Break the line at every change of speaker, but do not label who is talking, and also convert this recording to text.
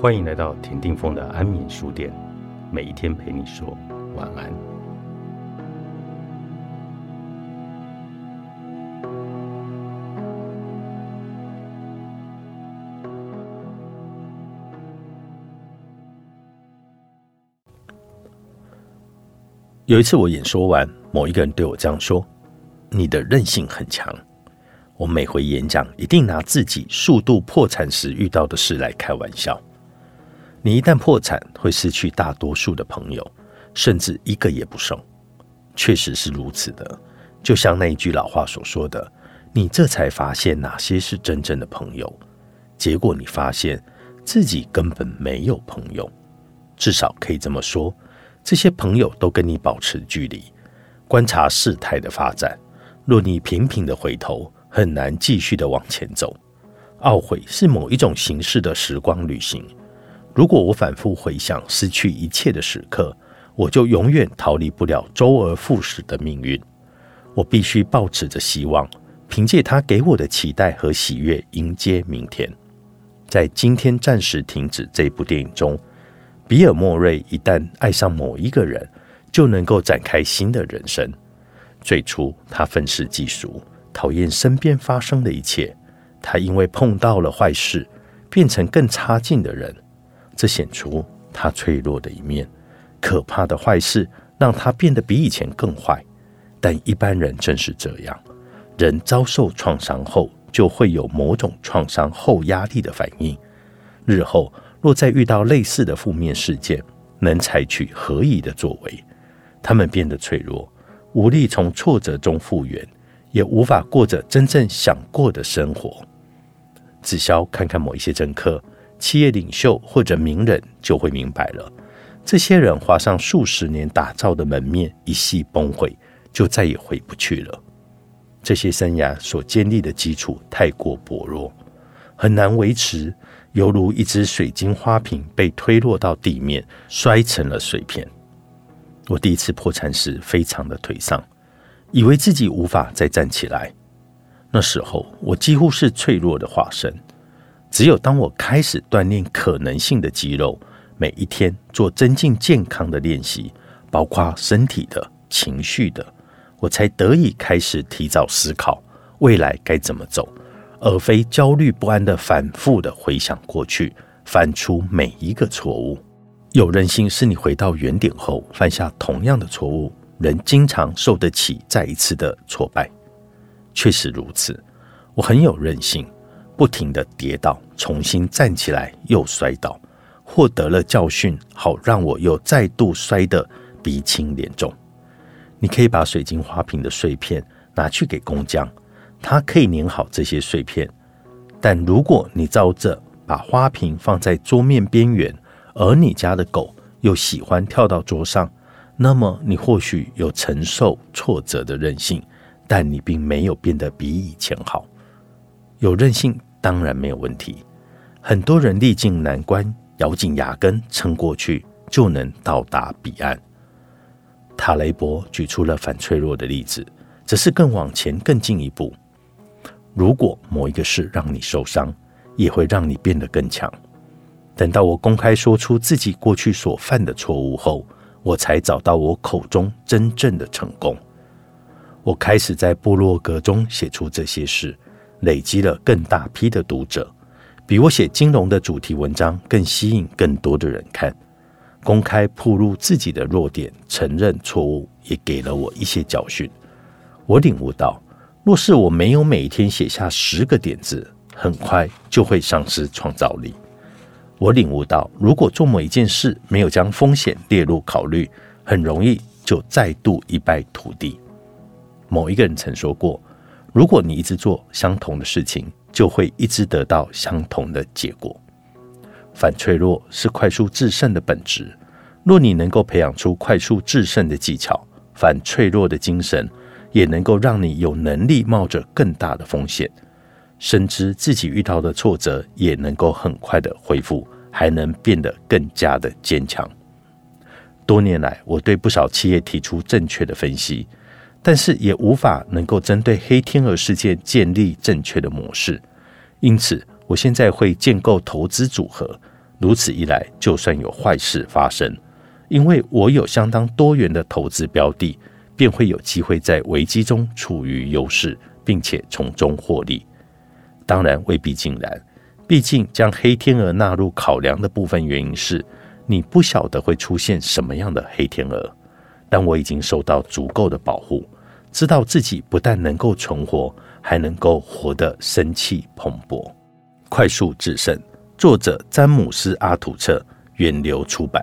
欢迎来到田定峰的安眠书店，每一天陪你说晚安。有一次我演说完，某一个人对我这样说：“你的韧性很强。”我每回演讲一定拿自己数度破产时遇到的事来开玩笑。你一旦破产，会失去大多数的朋友，甚至一个也不剩。确实是如此的，就像那一句老话所说的：“你这才发现哪些是真正的朋友。”结果你发现自己根本没有朋友，至少可以这么说。这些朋友都跟你保持距离，观察事态的发展。若你频频的回头，很难继续的往前走。懊悔是某一种形式的时光旅行。如果我反复回想失去一切的时刻，我就永远逃离不了周而复始的命运。我必须保持着希望，凭借他给我的期待和喜悦迎接明天。在今天暂时停止这部电影中，比尔·莫瑞一旦爱上某一个人，就能够展开新的人生。最初，他愤世嫉俗，讨厌身边发生的一切。他因为碰到了坏事，变成更差劲的人。这显出他脆弱的一面，可怕的坏事让他变得比以前更坏。但一般人正是这样，人遭受创伤后就会有某种创伤后压力的反应。日后若再遇到类似的负面事件，能采取何以的作为？他们变得脆弱，无力从挫折中复原，也无法过着真正想过的生活。只消看看某一些政客。企业领袖或者名人就会明白了，这些人花上数十年打造的门面一夕崩毁，就再也回不去了。这些生涯所建立的基础太过薄弱，很难维持，犹如一只水晶花瓶被推落到地面，摔成了碎片。我第一次破产时非常的颓丧，以为自己无法再站起来。那时候我几乎是脆弱的化身。只有当我开始锻炼可能性的肌肉，每一天做增进健康的练习，包括身体的、情绪的，我才得以开始提早思考未来该怎么走，而非焦虑不安的反复的回想过去，犯出每一个错误。有韧性是你回到原点后犯下同样的错误，仍经常受得起再一次的挫败。确实如此，我很有韧性。不停的跌倒，重新站起来，又摔倒，获得了教训，好让我又再度摔得鼻青脸肿。你可以把水晶花瓶的碎片拿去给工匠，他可以粘好这些碎片。但如果你照着把花瓶放在桌面边缘，而你家的狗又喜欢跳到桌上，那么你或许有承受挫折的韧性，但你并没有变得比以前好。有韧性。当然没有问题。很多人历尽难关，咬紧牙根撑过去，就能到达彼岸。塔雷伯举出了反脆弱的例子，只是更往前更进一步。如果某一个事让你受伤，也会让你变得更强。等到我公开说出自己过去所犯的错误后，我才找到我口中真正的成功。我开始在部落格中写出这些事。累积了更大批的读者，比我写金融的主题文章更吸引更多的人看。公开铺露自己的弱点，承认错误，也给了我一些教训。我领悟到，若是我没有每天写下十个点子，很快就会丧失创造力。我领悟到，如果做某一件事没有将风险列入考虑，很容易就再度一败涂地。某一个人曾说过。如果你一直做相同的事情，就会一直得到相同的结果。反脆弱是快速制胜的本质。若你能够培养出快速制胜的技巧，反脆弱的精神也能够让你有能力冒着更大的风险，深知自己遇到的挫折也能够很快的恢复，还能变得更加的坚强。多年来，我对不少企业提出正确的分析。但是也无法能够针对黑天鹅事件建立正确的模式，因此我现在会建构投资组合，如此一来，就算有坏事发生，因为我有相当多元的投资标的，便会有机会在危机中处于优势，并且从中获利。当然未必尽然，毕竟将黑天鹅纳入考量的部分原因是，你不晓得会出现什么样的黑天鹅。但我已经受到足够的保护，知道自己不但能够存活，还能够活得生气蓬勃。快速制胜，作者詹姆斯·阿土彻，远流出版。